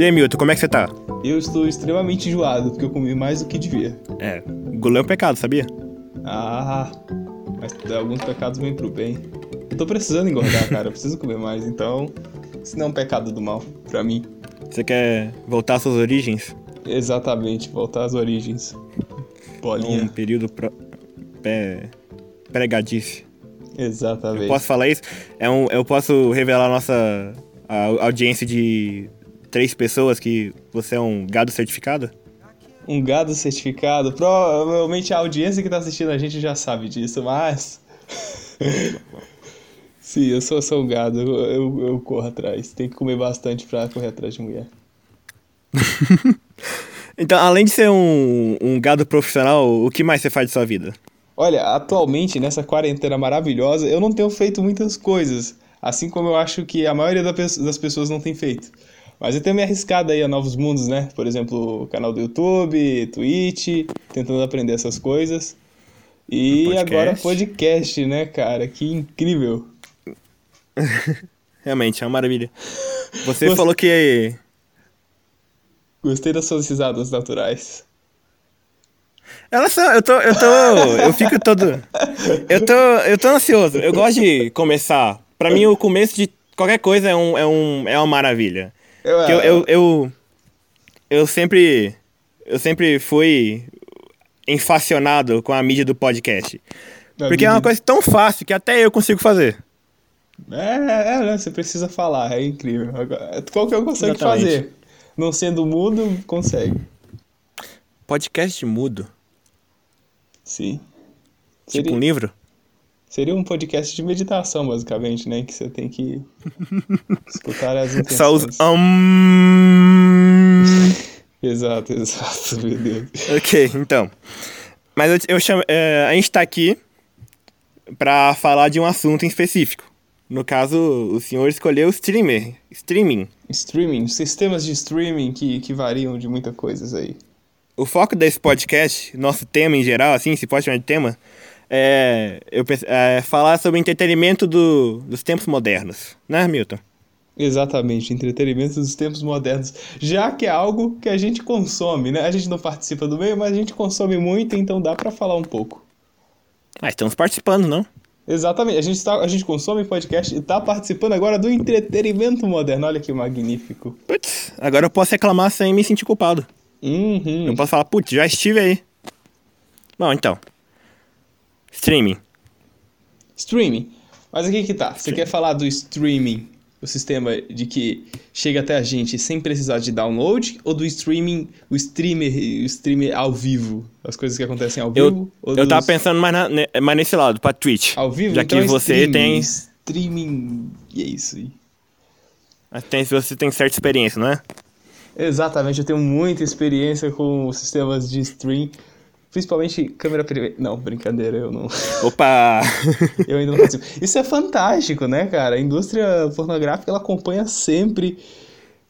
E aí, Milton, como é que você tá? Eu estou extremamente enjoado, porque eu comi mais do que devia. É, gula é um pecado, sabia? Ah, mas alguns pecados vêm pro bem. Eu tô precisando engordar, cara, eu preciso comer mais, então. Isso não é um pecado do mal, pra mim. Você quer voltar às suas origens? Exatamente, voltar às origens. Bolinha. Um período pro... Pé... pregadice. Exatamente. Eu posso falar isso? É um, eu posso revelar a nossa a audiência de três pessoas que você é um gado certificado? Um gado certificado? Provavelmente a audiência que tá assistindo a gente já sabe disso, mas. Sim, eu sou, sou um gado, eu, eu, eu corro atrás. Tem que comer bastante pra correr atrás de mulher. então, além de ser um, um gado profissional, o que mais você faz de sua vida? Olha, atualmente, nessa quarentena maravilhosa, eu não tenho feito muitas coisas. Assim como eu acho que a maioria das pessoas não tem feito. Mas eu tenho me arriscado aí a novos mundos, né? Por exemplo, canal do YouTube, Twitch, tentando aprender essas coisas. E podcast. agora podcast, né, cara? Que incrível. Realmente, é uma maravilha. Você Gost... falou que. Gostei das suas risadas naturais. Elas são. Eu tô. Eu tô. Eu fico todo. Eu tô. Eu tô ansioso. Eu gosto de começar. Pra mim, o começo de qualquer coisa é, um, é, um, é uma maravilha. Eu, eu, eu, eu, eu sempre. Eu sempre fui enfacionado com a mídia do podcast. Porque é uma coisa tão fácil que até eu consigo fazer. É, é, né? Você precisa falar, é incrível. Qualquer um consegue Exatamente. fazer. Não sendo mudo, consegue. Podcast mudo? Sim. Tipo Seria... um livro? Seria um podcast de meditação, basicamente, né? Que você tem que escutar as intenções. Só os... Um... exato, exato, meu Deus. Ok, então. Mas eu, eu chamo, é, a gente tá aqui para falar de um assunto em específico. No caso, o senhor escolheu streamer, streaming. Streaming, sistemas de streaming que, que variam de muitas coisas aí. O foco desse podcast, nosso tema em geral, assim, se pode chamar de tema, é, eu, é falar sobre entretenimento do, dos tempos modernos, né, Milton? Exatamente, entretenimento dos tempos modernos. Já que é algo que a gente consome, né? A gente não participa do meio, mas a gente consome muito, então dá para falar um pouco. Ah, estamos participando, não? Exatamente. A gente, tá, a gente consome podcast e tá participando agora do entretenimento moderno. Olha que magnífico. Putz, agora eu posso reclamar sem me sentir culpado. Uhum. Eu posso falar, putz, já estive aí. Bom, então. Streaming. Streaming. Mas aqui que tá. Você quer falar do streaming o sistema de que chega até a gente sem precisar de download ou do streaming, o streamer, o streamer ao vivo, as coisas que acontecem ao vivo? Eu, eu dos... tava pensando mais, na, mais nesse lado, pra Twitch. Ao vivo? Já então que você streaming, tem. Streaming. E é isso aí. Tem, você tem certa experiência, não é? Exatamente, eu tenho muita experiência com sistemas de stream. Principalmente câmera privada. Não, brincadeira, eu não. Opa! eu ainda não participo. Isso é fantástico, né, cara? A indústria pornográfica ela acompanha sempre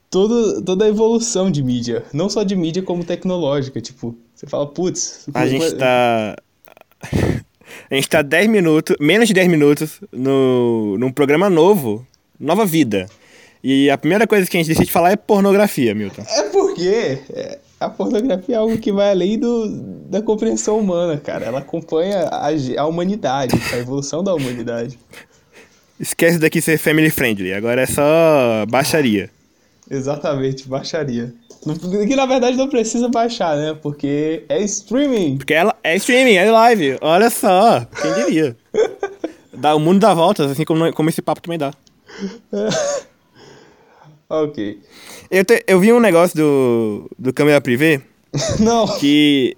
toda, toda a evolução de mídia. Não só de mídia, como tecnológica. Tipo, você fala, putz. A gente tá. A gente tá 10 minutos, menos de 10 minutos, no, num programa novo, Nova Vida. E a primeira coisa que a gente decide falar é pornografia, Milton. É porque. É a pornografia é algo que vai além do, da compreensão humana, cara. Ela acompanha a, a humanidade, a evolução da humanidade. Esquece daqui ser family friendly, agora é só baixaria. Exatamente, baixaria. Que na verdade não precisa baixar, né? Porque é streaming. Porque ela é streaming, é live. Olha só, quem diria. dá, o mundo dá voltas, assim como, como esse papo também dá. ok. Eu, te, eu vi um negócio do, do câmera privê. não. Que.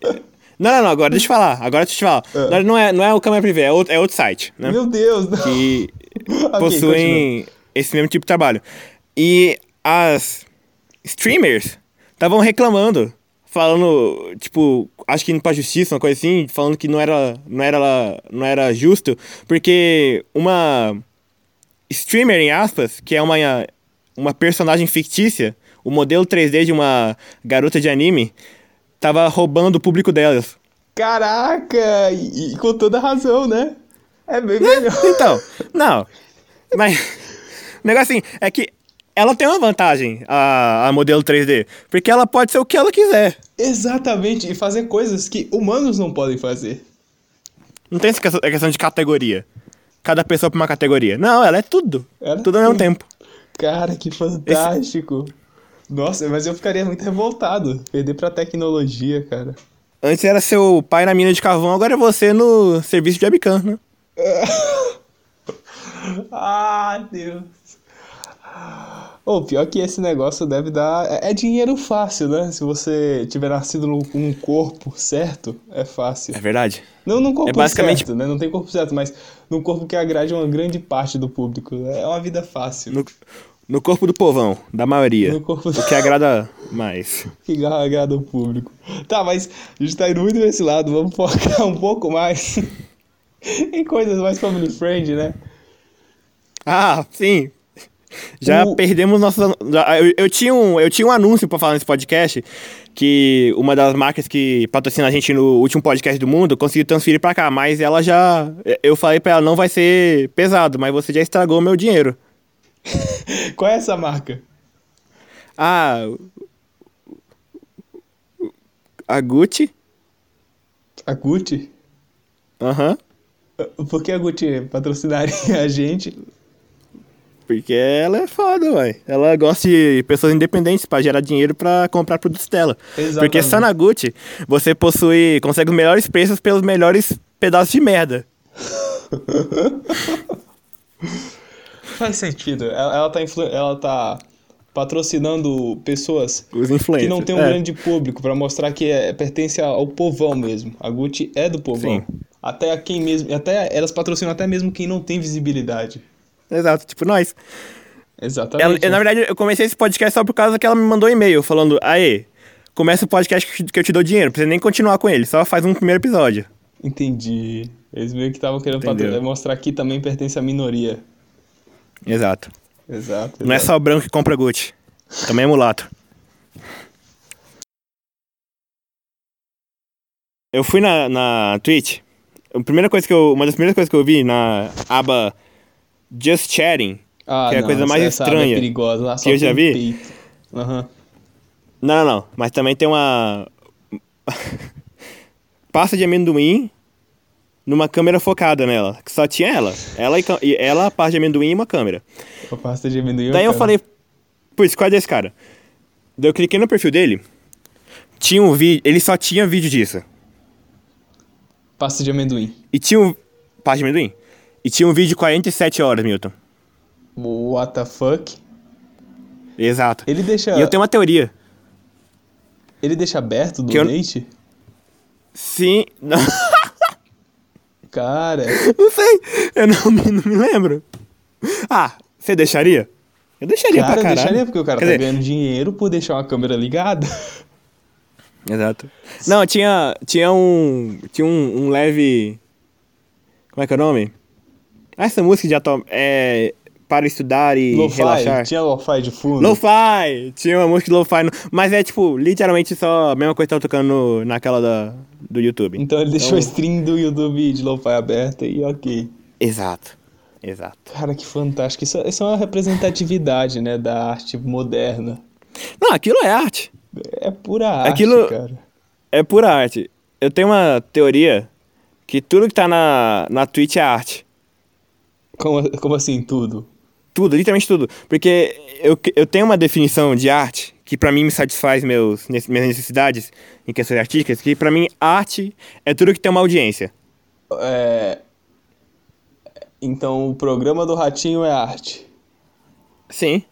Não, não, não, agora deixa eu falar. Agora deixa eu te falar. É. Não, é, não é o câmera privê, é outro, é outro site, né? Meu Deus, não. Que okay, possuem continua. esse mesmo tipo de trabalho. E as streamers estavam reclamando, falando, tipo, acho que indo pra justiça, uma coisa assim, falando que não era, não era, não era justo, porque uma streamer, em aspas, que é uma, uma personagem fictícia, o modelo 3D de uma garota de anime tava roubando o público delas. Caraca! E, e com toda razão, né? É bem melhor. Então, não. Mas. O negócio assim, é que ela tem uma vantagem, a, a modelo 3D. Porque ela pode ser o que ela quiser. Exatamente, e fazer coisas que humanos não podem fazer. Não tem essa questão, é de categoria. Cada pessoa pra uma categoria. Não, ela é tudo. Ela é tudo ao mesmo tempo. Cara, que fantástico. Nossa, mas eu ficaria muito revoltado. Perder pra tecnologia, cara. Antes era seu pai na mina de carvão, agora é você no serviço de webcam, né? ah, Deus. O pior que esse negócio deve dar. É é dinheiro fácil, né? Se você tiver nascido num corpo certo, é fácil. É verdade. Não num corpo É basicamente- certo, né? Não tem corpo certo, mas num corpo que agrade uma grande parte do público. É uma vida fácil. No, no corpo do povão, da maioria. No corpo O que agrada mais. que agrada o público. Tá, mas a gente tá indo muito nesse lado. Vamos focar um pouco mais em coisas mais family friend, né? Ah, sim. Já O- perdemos nossos. já- Eu, eu, tinha um, eu tinha um anúncio pra falar nesse podcast que uma das marcas que patrocina a gente no último podcast do mundo conseguiu transferir pra cá, mas ela já. Eu falei pra ela, não vai ser pesado, mas você já estragou meu dinheiro. Qual é essa marca? Ah. A Gucci? A Gucci? Aham. Por que a Gucci patrocinaria a gente? Porque ela é foda, ué. Ela gosta de pessoas independentes pra gerar dinheiro pra comprar produtos dela. Exatamente. Porque só na Gucci você possui, consegue os melhores preços pelos melhores pedaços de merda. Faz sentido. Ela, ela, tá, influ- ela tá patrocinando pessoas que não tem um é. grande público pra mostrar que é, pertence ao povão mesmo. A Gucci é do povão. Sim. Até a quem mesmo, até elas patrocinam até mesmo quem não tem visibilidade. Exato, tipo nós. Ela, Exatamente. eu, na verdade, eu comecei esse podcast só por causa que ela me mandou um e-mail falando: Aê, começa o podcast que eu te- dou dinheiro, não precisa nem continuar com ele, só faz um primeiro episódio. Entendi. Eles meio que estavam querendo patro- mostrar que também pertence à minoria. Exato. Exato. Não é só o branco que compra Gucci, também é mulato. Eu fui na, na Twitch. A primeira coisa que eu, uma das primeiras coisas que eu vi na aba Just Chatting, Ah, que é a não, coisa essa- mais aba estranha É perigosa. Lá só que eu já vi. Aham. Não, não, não. Mas também tem uma. Pasta de amendoim numa câmera focada nela. Que só tinha ela. Ela e, e ela, a pasta de amendoim e uma câmera. A pasta de amendoim. Daí eu cara. falei, putz, qual é desse cara? Daí eu cliquei no perfil dele. Tinha um vídeo. Ele só tinha vídeo disso. Pasta de amendoim. E tinha um. Pasta de amendoim? E tinha um vídeo de 47 horas, Milton. What the fuck? Exato. Ele deixa. E eu tenho uma teoria. Ele deixa aberto o Que eu- donate? Sim. Não, Cara. não sei. Eu não me, não me lembro. Ah, você deixaria? Eu deixaria Cara, pra eu caralho. deixaria porque o cara Quer tá dizer, ganhando dinheiro por deixar uma câmera ligada. Exato. Não, tinha, tinha um. Tinha um, um leve. Como é que é o nome? Essa música de atual. É. Para estudar e Lo-fi. relaxar. Tinha lo-fi de fundo. Lo-fi! Tinha uma música de lo-fi. no- Mas é tipo, literalmente só a mesma coisa que tava tocando no- naquela da, do YouTube. Então ele deixou a stream do YouTube de lo-fi aberta e ok. Exato. Exato. Cara, que fantástico. Isso, isso é uma representatividade, né, da arte moderna. Não, aquilo é arte. É pura arte, Aquilo- cara. É pura arte. Eu tenho uma teoria que tudo que tá na, na Twitch é arte. Como, como assim, tudo? Tudo, literalmente tudo. Porque eu, eu tenho uma definição de arte que pra mim me satisfaz meus, minhas necessidades em questões artísticas, que pra mim arte é tudo que tem uma audiência. É... Então o programa do Ratinho é arte. Sim,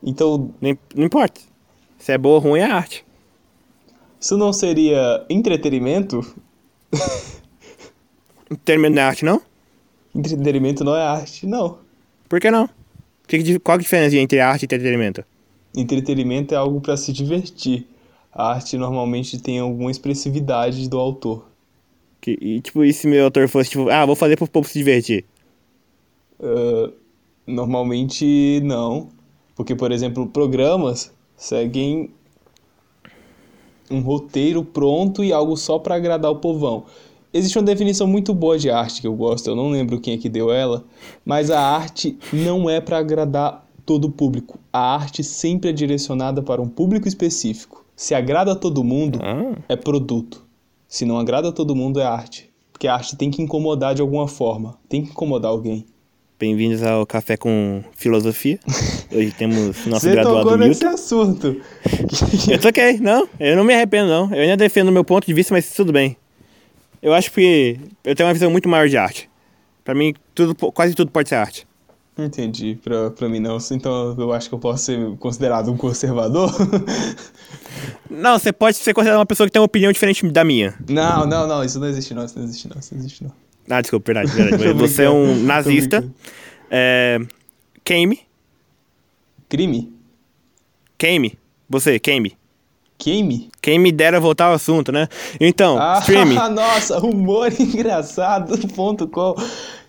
Então não, não importa. Se é boa ou ruim é arte. isso não seria entretenimento? Termino não é arte, não? Entretenimento não é arte, não. Por que não? Que qual a diferença entre arte e entretenimento? Entretenimento é algo para se divertir. A arte normalmente tem alguma expressividade do autor. Que, e tipo, e se meu autor fosse tipo, ah, vou fazer pro povo se divertir? Ah, normalmente não. Porque, por exemplo, programas seguem um roteiro pronto e algo só para agradar o povão. Existe uma definição muito boa de arte que eu gosto, eu não lembro quem é que deu ela, mas a arte não é para agradar todo público. A arte sempre é direcionada para um público específico. Se agrada a todo mundo, Ah. é produto. Se não agrada a todo mundo, é arte. Porque a arte tem que incomodar de alguma forma. Tem que incomodar alguém. Bem-vindos ao Café com Filosofia. Hoje temos nosso Você graduado tocou nesse assunto. Eu toquei, não, eu não me arrependo, não. Eu ainda defendo o meu ponto de vista, mas tudo bem. Eu acho que eu tenho uma visão muito maior de arte. Pra mim, tudo, quase tudo pode ser arte. Entendi, pra, pra mim não. Então eu acho que eu posso ser considerado um conservador? Não, você pode ser considerado uma pessoa que tem uma opinião diferente da minha. não, não, não. Isso não existe não. Isso não existe não. Isso não existe não. Ah, desculpa, verdade, verdade. Você é um nazista. É. Queime. Crime? Queime. Você, queime. Queime? Quem me dera voltar ao assunto, né? Então, Ah, streaming. nossa, humor engraçado.com.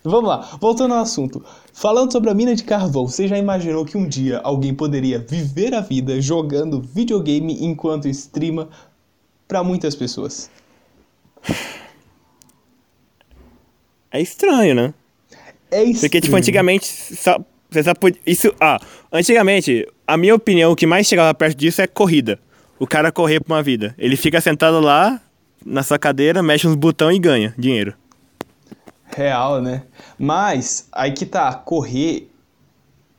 Vamos lá, voltando ao assunto. Falando sobre a mina de carvão, você já imaginou que um dia alguém poderia viver a vida jogando videogame enquanto streama pra muitas pessoas? É estranho, né? É estranho. Porque, tipo, antigamente, só, você só podia. Isso, ah, antigamente, a minha opinião, o que mais chegava perto disso é corrida. O cara correr pra uma vida. Ele fica sentado lá, na sua cadeira, mexe uns botões e ganha dinheiro. Real, né? Mas, aí que tá, correr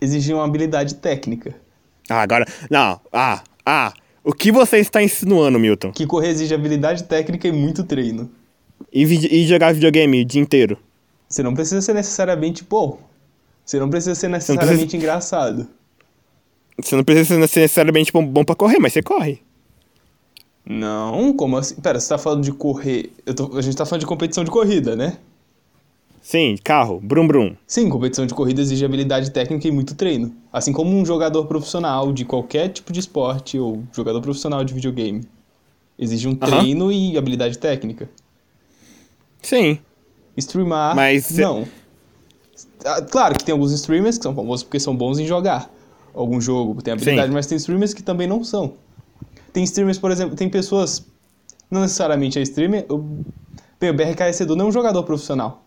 exigia uma habilidade técnica. Ah, agora. Não, ah, ah. O que você está insinuando, Milton? Que correr exige habilidade técnica e muito treino. E, e jogar videogame o dia inteiro? Você não precisa ser necessariamente bom. Você não precisa ser necessariamente engraçado. Você não precisa ser necessariamente bom, bom pra correr, mas você corre. Não, como assim? Pera, você tá falando de correr. Tô- a gente tá falando de competição de corrida, né? Sim, carro, brum brum. Sim, competição de corrida exige habilidade técnica e muito treino. Assim como um jogador profissional de qualquer tipo de esporte ou jogador profissional de videogame. Exige um Aham. treino e habilidade técnica. Sim. Streamar, Mas não. Ah, Claro que tem alguns streamers que são famosos porque são bons em jogar algum jogo, tem habilidade, Sim. mas tem streamers que também não são. Tem streamers, por exemplo, tem pessoas, não necessariamente é streamer, o, bem, o BRK Edu não é um jogador profissional.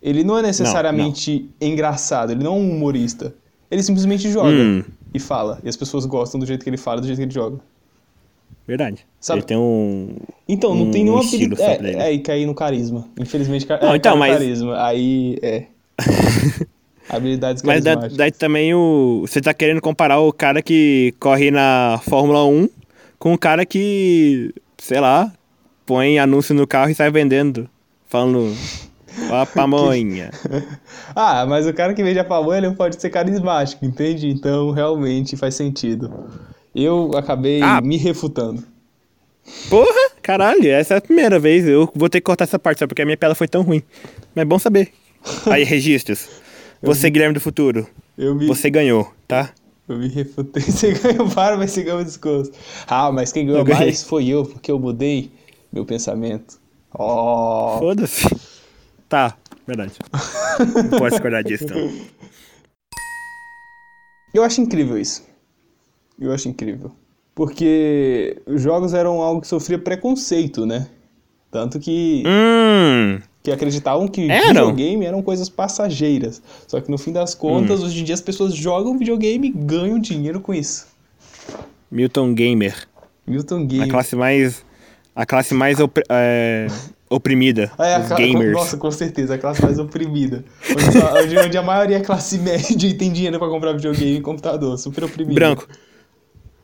Ele não é necessariamente engraçado, ele não é um humorista. Ele simplesmente joga Hum. e fala. E as pessoas gostam do jeito que ele fala, do jeito que ele joga. Verdade. Sabe- Ele tem um. Então, não Um tem nenhuma habilidade. É, é, e cair no carisma. Infelizmente, ca... Não, é, então, mas- carisma. Aí, é. Habilidades Mas carismáticas. daí também o. Você tá querendo comparar o cara que corre na Fórmula 1 com o cara que, sei lá, põe anúncio no carro e sai vendendo. Falando. Ó, pamonha. Ah, mas o cara que vende a pamonha, ele pode ser carismático, entende? Então, realmente faz sentido. Eu acabei Ah. me refutando. Porra, caralho, essa é a primeira vez. Eu vou ter que cortar essa parte só porque a minha piada foi tão ruim. Mas é bom saber. Aí, registros. Você, Guilherme do Futuro, me, você ganhou, tá? Eu me refutei. Você ganhou para, mas você ganhou desconto. Ah, mas quem ganhou mais foi eu, porque eu mudei meu pensamento. Oh. Foda-se. Tá, verdade. Não posso discordar disso, então. Eu acho incrível isso. Eu acho incrível. Porque os jogos eram algo que sofria preconceito, né? Tanto que, Hum. Que acreditavam que Eram? videogame eram coisas passageiras. Só que no fim das contas, hoje em dia as pessoas jogam videogame e ganham dinheiro com isso. Milton Gamer. Milton A Game. classe mais. A classe mais é, oprimida. É, a os cla- gamers. Nossa, com certeza, a classe mais oprimida. Onde, onde- a maioria é classe média e tem dinheiro pra comprar videogame e computador. Super oprimida. Branco.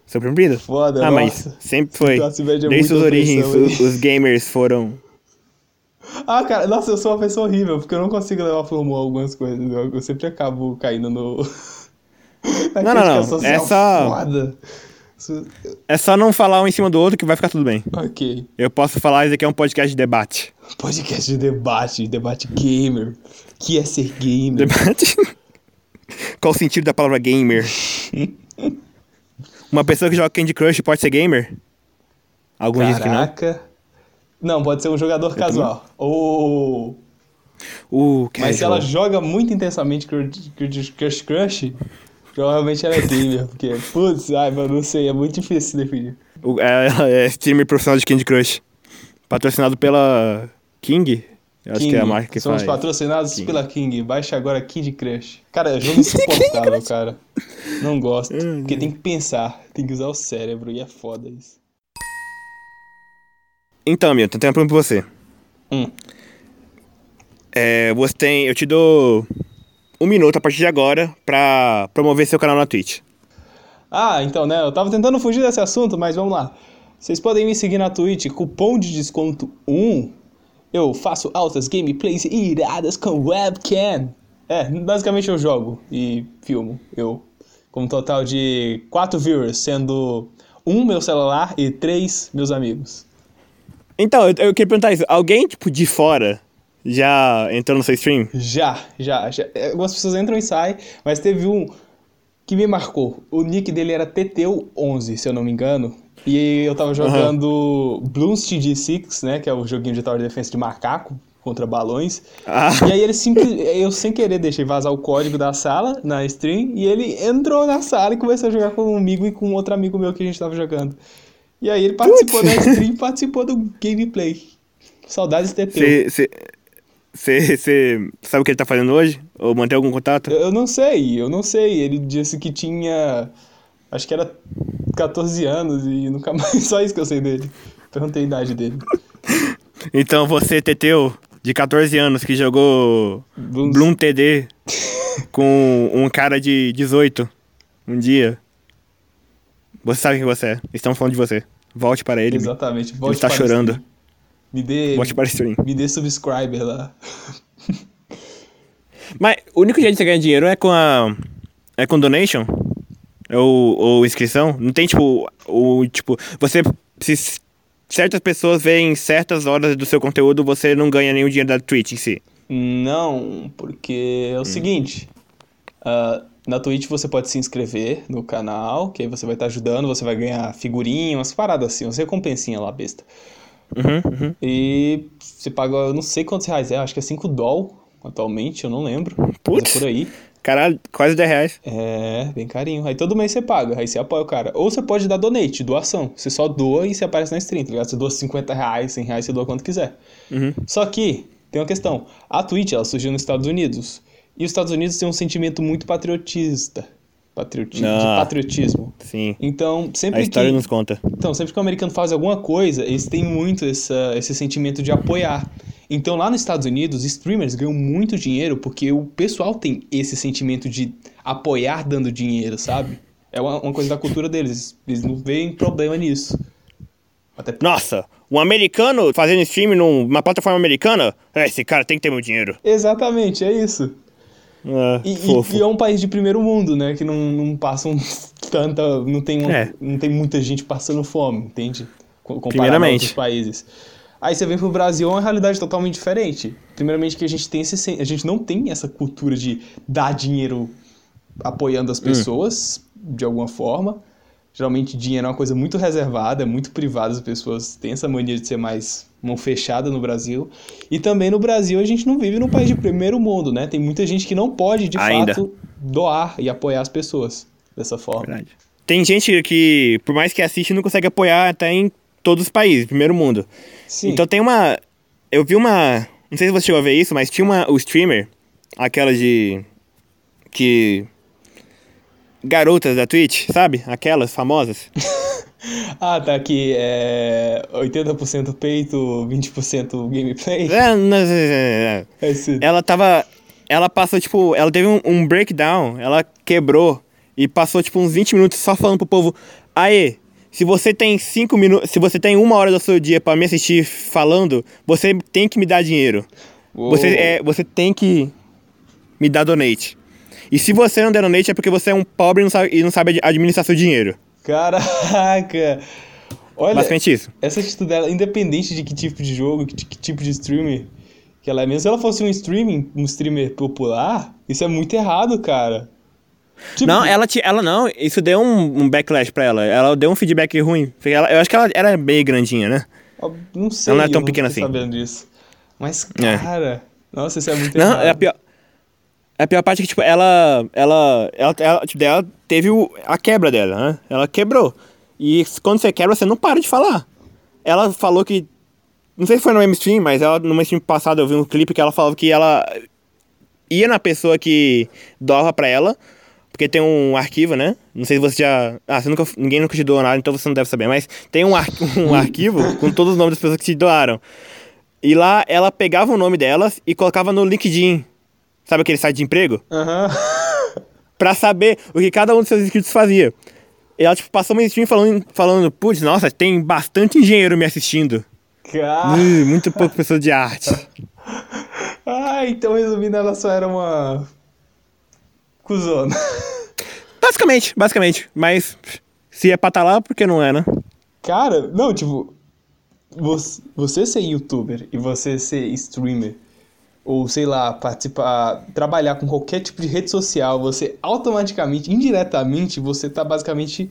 Sou oprimido? Foda, Ah, nossa. mas sempre foi. É Desde suas origens, os, os gamers foram. Ah, cara, nossa, eu sou uma pessoa horrível, porque eu não consigo levar pro humor algumas coisas. Eu, eu sempre acabo caindo no. Não, não, não. Essa- Foda. É só não falar um em cima do outro que vai ficar tudo bem. Ok. Eu posso falar, isso aqui é um podcast de debate. Podcast de debate, debate gamer. Que é ser gamer? Debate? Qual o sentido da palavra gamer? Uma pessoa que joga Candy Crush pode ser gamer? Alguns dizem que não. Caraca. Não, pode ser um jogador casual. Ou. Uh, Mas se ela joga muito intensamente Crush Crush, provavelmente ela é gamer. Porque, putz, ai, mano, não sei, é muito difícil se definir. É, ela é streamer profissional de Candy Crush. Patrocinado pela King? Eu acho que é a marca que Somos faz. patrocinados King. pela King. Baixa agora King Crush. Cara, é jogo insuportável, cara. Não gosto. Porque tem que pensar, tem que usar o cérebro e é foda isso. Então, Milton, tem uma pergunta pra você. Hum. É, você tem. Eu te dou um minuto a partir de agora pra promover seu canal na Twitch. Ah, então, né? Eu tava tentando fugir desse assunto, mas vamos lá. Vocês podem me seguir na Twitch, cupom de desconto 1. Eu faço altas gameplays iradas com webcam. É, basicamente eu jogo e filmo. Eu, com um total de 4 viewers, sendo um meu celular e três meus amigos. Então, eu, eu queria perguntar isso. Alguém, tipo, de fora já entrou no seu stream? Já, já, já. É, Algumas pessoas entram e saem, mas teve um que me marcou. O nick dele era Teteu11, se eu não me engano. E eu tava jogando Bloons TD6, né? Que é o joguinho de Tower Defense de macaco contra balões. Ah, E aí ele simplesmente. Eu sem querer deixei vazar o código da sala na stream e ele entrou na sala e começou a jogar com amigo e com outro amigo meu que a gente tava jogando. E aí ele participou da stream e participou do gameplay. Saudades de Teteu. você sabe o que ele tá fazendo hoje? Ou mantém algum contato? Eu eu não sei, eu não sei. Ele disse que tinha. Acho que era 14 anos e nunca mais. Só isso que eu sei dele. Perguntei a idade dele. Então você, Teteu, de 14 anos, que jogou Bloom TD com um cara de 18 um dia. Você sabe quem você é. Estamos falando de você. Volte para ele. Exatamente. Ele Volte está para chorando. stream. Me dê. Volte para stream. Me dê subscriber lá. Mas o único jeito de você ganhar dinheiro é com a. É com donation? Ou, ou inscrição? Não tem tipo. O, tipo, você. Se certas pessoas veem certas horas do seu conteúdo, você não ganha nenhum dinheiro da Twitch em si. Não, porque é o seguinte. ah, na Twitch você pode se inscrever no canal, que aí você vai estar ajudando, você vai ganhar figurinha, umas paradas assim, umas recompensinhas lá, besta. Uhum, uhum. E você paga, eu não sei quantos reais é, acho que é 5 doll atualmente, eu não lembro. Putz. é por aí. Caralho, quase 10 reais. É, bem carinho. Aí todo mês você paga, aí você apoia o cara. Ou você pode dar donate, doação. Você só doa e você aparece na stream, tá ligado? Você doa 50 reais, 100 reais, você doa quanto quiser. Uhum. Só que, tem uma questão. A Twitch, ela surgiu nos Estados Unidos. E os Estados Unidos têm um sentimento muito patriotista. Patrioti De Ah. patriotismo. Sim. Então, sempre A história que... nos conta. Então, sempre que o americano faz alguma coisa, eles têm muito essa, esse sentimento de apoiar. Então, lá nos Estados Unidos, streamers ganham muito dinheiro porque o pessoal tem esse sentimento de apoiar dando dinheiro, sabe? É uma, uma coisa da cultura deles. Eles não veem problema nisso. Até Nossa, um americano fazendo stream numa plataforma americana? É, esse cara tem que ter meu dinheiro. Exatamente, é isso. Ah, E, e- e é um país de primeiro mundo, né? Que não, não passam tanta. Não tem, uma- É. não tem muita gente passando fome, entende? Co- Comparado a Primeiramente. outros países. Aí você vem pro Brasil, é uma realidade totalmente diferente. Primeiramente que a gente tem esse. A gente não tem essa cultura de dar dinheiro apoiando Hum. as pessoas, de alguma forma. Geralmente dinheiro é uma coisa muito reservada, é muito privada, as pessoas têm essa mania de ser mais mão fechada no Brasil. E também no Brasil a gente não vive num país de primeiro mundo, né? Tem muita gente que não pode, de Ainda. fato, doar e apoiar as pessoas dessa forma. Verdade. Tem gente que, por mais que assiste, não consegue apoiar até em todos os países, primeiro mundo. Sim. Então tem uma. Eu vi uma. Não sei se você chegou a ver isso, mas tinha uma. O streamer, aquela de. Que. Garotas da Twitch, sabe? Aquelas famosas. Ah, tá aqui. É 80% peito, 20% gameplay. É, não- é, é, É isso. é. Ela tava. Ela passou, tipo. Ela teve um, um breakdown, ela quebrou e passou, tipo, uns 20 minutos só falando pro povo. Aê, se você tem 5 minutos. Se você tem uma hora do seu dia pra me assistir falando, você tem que me dar dinheiro. Uou. Você, é, você tem que me dar donate. E se você não der donate é porque você é um pobre e não sabe, e não sabe ad- administrar seu dinheiro. Caraca! Olha, Basicamente isso. essa atitude dela, independente de que tipo de jogo, que, que tipo de streamer que ela é, mesmo se ela fosse um streaming, um streamer popular, isso é muito errado, cara. Tipo, Não, ela, te, ela não. Isso deu um, um backlash pra ela. Ela deu um feedback ruim. Ela- eu acho que ela era bem grandinha, né? eu não sei, Ela não é tão pequena assim. sabendo disso. Mas, É. cara, nossa, isso é muito Não, errado. é a pior. A pior parte é que, tipo, ela. Ela. Ela, ela, tipo, ela teve o- a quebra dela, né? Ela quebrou. E quando você quebra, você não para de falar. Ela falou que Não sei se foi no stream, mas ela, numa stream passada eu vi um clipe que ela falava que ela ia na pessoa que doava pra ela, porque tem um arquivo, né? Não sei se você já. Ah, você nunca, ninguém nunca te doou nada, então você não deve saber, mas tem um, ar, um arquivo com todos os nomes das pessoas que te doaram. E lá ela pegava o nome delas e colocava no LinkedIn. Sabe aquele site de emprego? Aham. Pra saber o que cada um dos seus inscritos fazia. E ela, tipo, passou uma stream falando, falando putz, nossa, tem bastante engenheiro me assistindo. Cara. Ih, muito pouco pessoa de arte. Ah, então resumindo, ela só era uma. Cusona. Basicamente, basicamente. Mas se é pra tá lá, por que não é, né? Cara, não, tipo. Você, você ser youtuber e você ser streamer, ou sei lá, participar, trabalhar com qualquer tipo de rede social, você automaticamente, indiretamente, você tá basicamente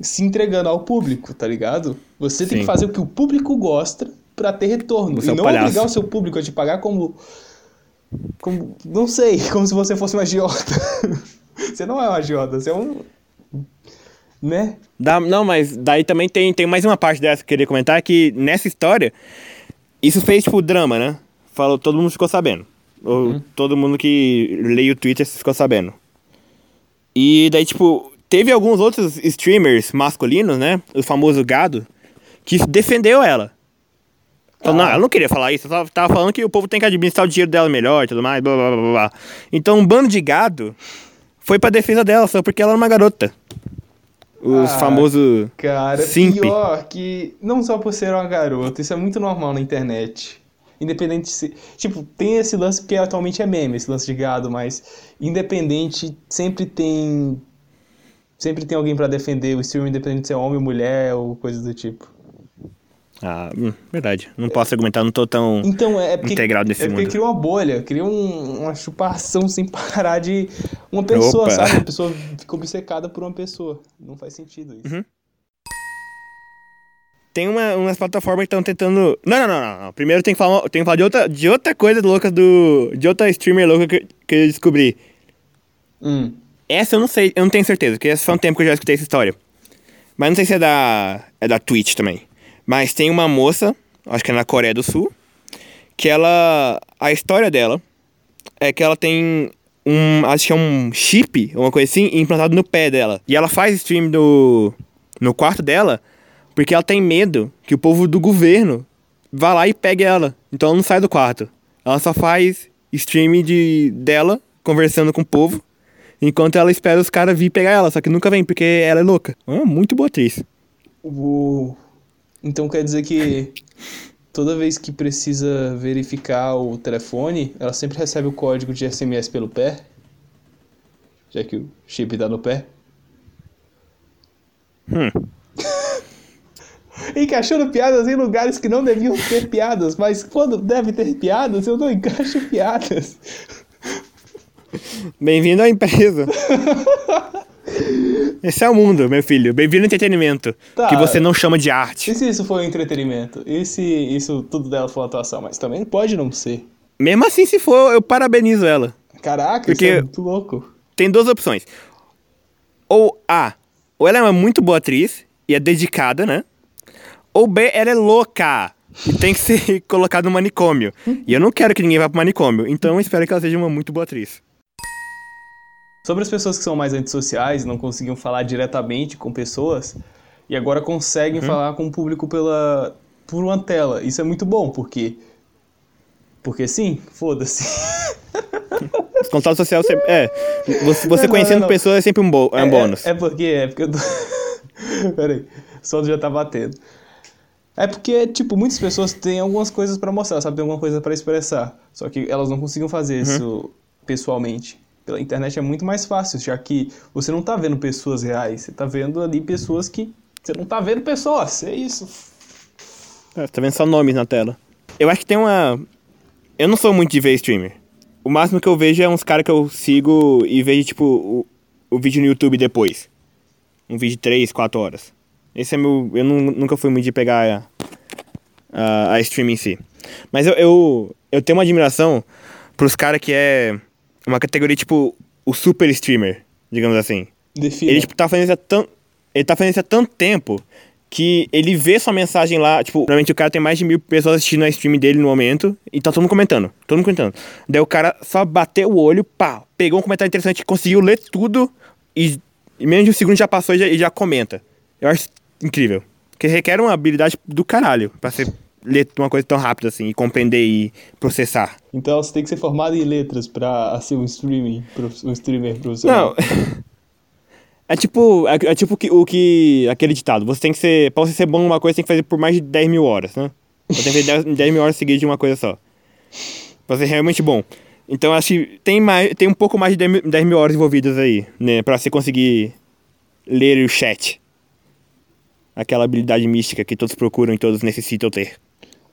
se entregando ao público, tá ligado? Você tem Sim. que fazer o que o público gosta pra ter retorno. Você e é não palhaço. obrigar o seu público a te pagar como. como. não sei, como se você fosse um agiota. você não é um agiota, você é um. né? Dá- não, mas daí também tem, tem mais uma parte dessa que eu queria comentar, que nessa história, isso fez, tipo, drama, né? Falou, todo mundo ficou sabendo. Ou todo mundo que leia o Twitter ficou sabendo. E daí, tipo, teve alguns outros streamers masculinos, né? O famoso gado, que defendeu ela. Falou, não, ela não queria falar isso, ela tava falando que o povo tem que administrar o dinheiro dela melhor e tudo mais, blá blá blá blá, blá. Então um bando de gado foi pra defesa dela, só porque ela era uma garota. Os Ah, famosos. Cara, Simp. pior que não só por ser uma garota, isso é muito normal na internet. Independente se. Tipo, tem esse lance porque atualmente é meme, esse lance de gado, mas independente sempre tem. Sempre tem alguém pra defender o stream, independente se é homem ou mulher ou coisa do tipo. Ah, hum, verdade. Não posso argumentar, não tô tão. Então é porque. Integrado nesse é porque mundo. cria uma bolha, cria um- uma chupação sem parar de uma pessoa, Opa. sabe? Uma pessoa fica obcecada por uma pessoa. Não faz sentido isso. Uhum. Tem uma, umas plataformas que estão tentando. Não, não, não, não, não. Primeiro tem que falar, tem que falar de, outra, de outra coisa louca do. De outra streamer louca que, que eu descobri. Hum. Essa eu não sei, eu não tenho certeza, porque faz um tempo que eu já escutei essa história. Mas não sei se é da. É da Twitch também. Mas tem uma moça, acho que é na Coreia do Sul, que ela. A história dela é que ela tem um. Acho que é um chip, uma coisa assim, implantado no pé dela. E ela faz stream do. no quarto dela, porque ela tem medo que o povo do governo vá lá e pegue ela. Então ela não sai do quarto. Ela só faz stream de, dela, conversando com o povo. Enquanto ela espera os caras vir pegar ela, só que nunca vem, porque ela é louca. É muito boa atriz. O... Então quer dizer que toda vez que precisa verificar o telefone, ela sempre recebe o código de SMS pelo pé? Já que o chip tá no pé? Hum. Encaixando piadas em lugares que não deviam ter piadas, mas quando deve ter piadas, eu não encaixo piadas. Bem-vindo à empresa. Esse é o mundo, meu filho. Bem-vindo ao entretenimento. Tá. Que você não chama de arte. E se isso foi um entretenimento? E se isso tudo dela foi uma atuação? Mas também pode não ser. Mesmo assim, se for, eu parabenizo ela. Caraca, Porque- isso é muito louco. Tem duas opções. Ou A, ou ela é uma muito boa atriz e é dedicada, né? Ou B, ela é louca e tem que ser colocada no manicômio. E eu não quero que ninguém vá pro manicômio, então eu espero que ela seja uma muito boa atriz. Sobre as pessoas que são mais antissociais, não conseguiam falar diretamente com pessoas e agora conseguem falar com o público pela por uma tela. Isso é muito bom, porque porque sim, foda-se. Contato social sempre. É. Você, você Não, não, conhecendo não. pessoas é sempre um, bo é um bônus. É, porque é porque eu tô Peraí, o som já tá batendo. É porque, tipo, muitas pessoas têm algumas coisas pra mostrar, sabe? Tem alguma coisa pra expressar. Só que elas não conseguem fazer Uhum. isso pessoalmente. Pela internet é muito mais fácil, já que você não tá vendo pessoas reais, você tá vendo ali pessoas que. Você não tá vendo pessoas, é isso. É, tá vendo só nomes na tela. Eu acho que tem uma. Eu não sou muito de ver streamer. O máximo que eu vejo é uns caras que eu sigo e vejo, tipo, o, o vídeo no YouTube depois. Um vídeo de 3, 4 horas. Esse é meu. Eu nu- nunca fui muito de pegar a, a, stream em si. Mas eu, eu, eu tenho uma admiração pros caras que é uma categoria tipo o super streamer, digamos assim. Defina. Ele, tipo, tá fazendo isso há tão... Ele tá fazendo isso há tanto tempo que ele vê sua mensagem lá, tipo, normalmente o cara tem mais de mil pessoas assistindo a stream dele no momento, e tá todo mundo comentando, todo mundo comentando. Daí o cara só bateu o olho, pá, pegou um comentário interessante, conseguiu ler tudo, e em menos de um segundo já passou e já, e já comenta. Eu acho incrível. Porque requer uma habilidade do caralho pra você ler uma coisa tão rápida assim, e compreender e processar. Então você tem que ser formado em letras pra ser um streaming, um streamer profissional. Não. É tipo, é, é tipo que, o que. aquele ditado. Você tem que ser. Pra você ser bom numa coisa, você tem que fazer por mais de 10 mil horas, né? Você tem que fazer 10, 10 mil horas seguidas de uma coisa só. Pra ser realmente bom. Então acho que tem, mais, tem um pouco mais de 10 mil, 10 mil horas envolvidas aí, né? Pra você conseguir ler o chat. Aquela habilidade mística que todos procuram e todos necessitam ter.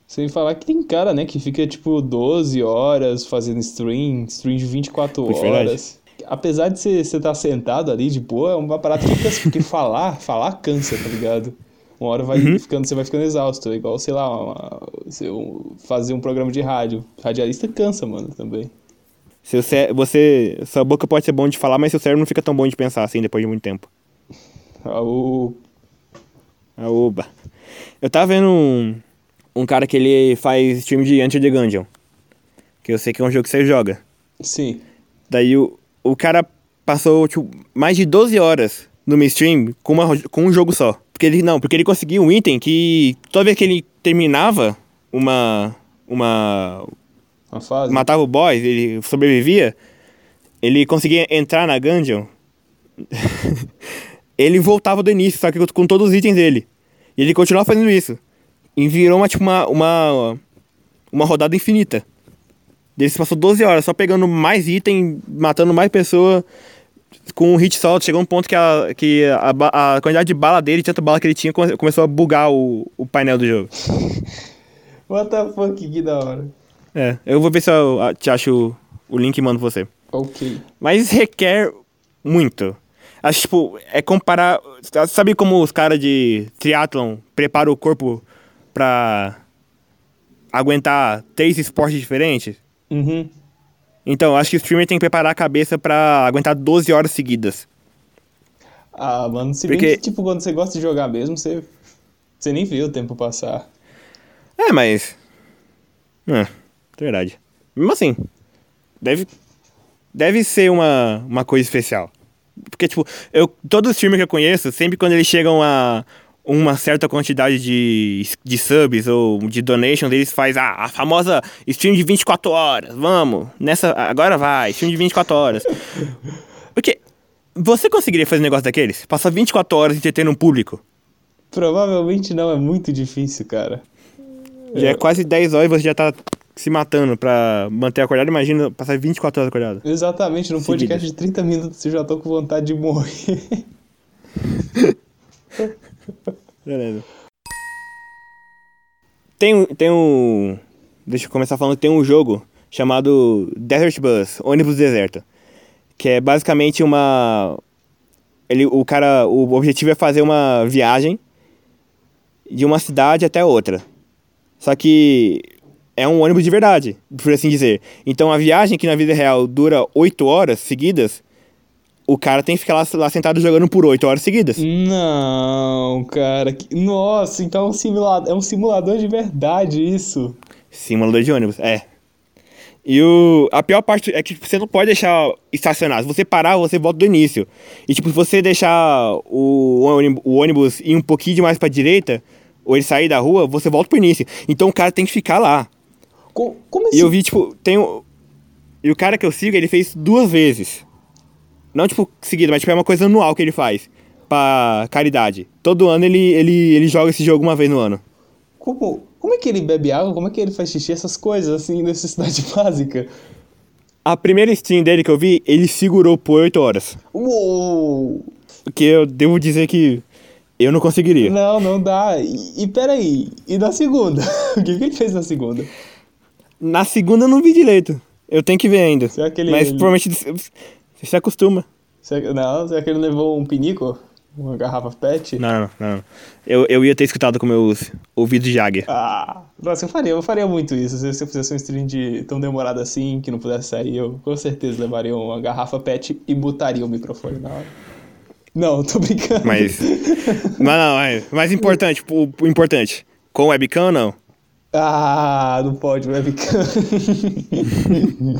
Sem falar que tem cara, né, que fica tipo 12 horas fazendo stream, stream de 24 Muito horas. verdade. Apesar de você estar sentado ali de boa, é uma parada que cansa, porque falar, falar cansa, tá ligado? Uma hora vai ficando, você vai ficando exausto. É igual, sei lá, uma- um- fazer um programa de rádio. Radialista cansa, mano, também. Seu cé você. Sua boca pode ser bom de falar, mas seu cérebro não fica tão bom de pensar assim depois de muito tempo. Ah, O... Ah, oba. Eu tava vendo um, um cara que ele faz stream de Enter the Gungeon. Que eu sei que é um jogo que você joga. Sim. Daí o, o cara passou tipo, mais de 12 horas no meu stream com, uma, com um jogo só. Porque ele não, porque ele conseguiu um item que toda vez que ele terminava uma. uma. Uma fase. matava o boss, ele sobrevivia, ele conseguia entrar na gungeon. ele voltava do início, só que com todos os itens dele. E ele continuava fazendo isso. E virou uma, tipo, uma, uma, uma rodada infinita. Ele passou 12 horas só pegando mais item, matando mais pessoa com um hit só. Chegou um ponto que a, que a, ba- a quantidade de bala dele, tanta bala que ele tinha, come- começou a bugar o, o painel do jogo. What the fuck, que da hora. É, eu vou ver se eu te acho o, o link e mando pra você. Ok. Mas requer muito. Acho, tipo, é comparar. Sabe como os caras de triatlon preparam o corpo pra aguentar três esportes diferentes? Uhum. Então, acho que o streamer tem que preparar a cabeça pra aguentar 12 horas seguidas. Ah, mano, se bem Porque- que, tipo, quando você gosta de jogar mesmo, você, você nem vê o tempo passar. É, mas. É, verdade. Mesmo assim, deve. Deve ser uma, uma coisa especial. Porque, tipo, eu, todo streamer que eu conheço, sempre quando eles chegam a uma certa quantidade de, de subs ou de donations, eles fazem ah, a famosa stream de 24 horas. Vamos, nessa. Agora vai, stream de 24 horas. Porque. Você conseguiria fazer um negócio daqueles? Passar 24 horas entretendo um público? Provavelmente não, é muito difícil, cara. Já é quase 10 horas e você já tá se matando pra manter acordado. Imagina passar 24 horas acordado. Exatamente, num Seguidas. podcast de 30 minutos eu já tô com vontade de morrer. Beleza. Tem, um- tem um. Deixa eu começar falando que tem um jogo chamado Desert Bus ônibus deserto. Que é basicamente uma. Ele, o cara. O objetivo é fazer uma viagem de uma cidade até outra. Só que é um ônibus de verdade, por assim dizer. Então a viagem que na vida real dura 8 horas seguidas, o cara tem que ficar lá, lá sentado jogando por 8 horas seguidas. Não, cara. Nossa, então é um, simulador, é um simulador de verdade isso. Simulador de ônibus, é. E o, a pior parte é que tipo, você não pode deixar estacionar. Se você parar, você volta do início. E tipo, se você deixar o, ônibus, o ônibus ir um pouquinho mais pra direita, ou ele sair da rua, você volta pro início. Então o cara tem que ficar lá. Co- Como E assim? eu vi, tipo, tem um... E o cara que eu sigo, ele fez duas vezes. Não, tipo, seguida, mas tipo, é uma coisa anual que ele faz. Pra caridade. Todo ano ele, ele, ele joga esse jogo uma vez no ano. Como, como é que ele bebe água? Como é que ele faz xixi? Essas coisas, assim, necessidade básica. A primeira stream dele que eu vi, ele segurou por 8 horas. Uou! Que eu devo dizer que eu não conseguiria. Não, não dá. E, e peraí, e na segunda? o que, que ele fez na segunda? Na segunda eu não vi direito. Eu tenho que ver ainda. Será que ele- Mas provavelmente você se acostuma. Será, não, será que ele levou um pinico? Uma garrafa pet? Não, não, não. Eu, eu ia ter escutado com meus ouvidos de águia. Ah, nossa, eu faria, eu faria muito isso. Se eu fizesse um stream de tão demorado assim, que não pudesse sair, eu com certeza levaria uma garrafa pet e botaria o microfone na hora. Não, tô brincando. Mas. mas não, é. Mais importante, o, o importante. Com webcam ou não? Ah, não pode, webcam.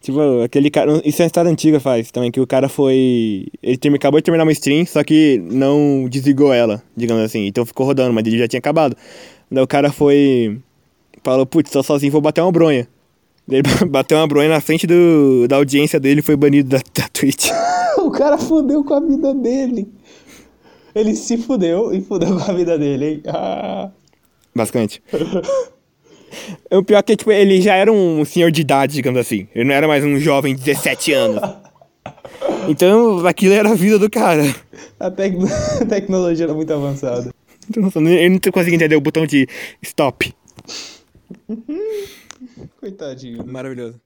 tipo, aquele cara. Isso é uma história antiga faz também, que o cara foi. Ele term... acabou de terminar uma stream, só que não desligou ela, digamos assim. Então ficou rodando, mas ele já tinha acabado. Daí o cara foi. Falou, putz, tô sozinho, vou bater uma bronha. Ele bateu uma bronha na frente do, da audiência dele e foi banido da, da Twitch. o cara fudeu com a vida dele. Ele se fudeu e fudeu com a vida dele, hein? Ah. Basicamente. o pior é que tipo, ele já era um senhor de idade, digamos assim. Ele não era mais um jovem de 17 anos. Então, aquilo era a vida do cara. A, tec a tecnologia era muito avançada. Ele não conseguia entender o botão de stop. Coitadinho. Maravilhoso.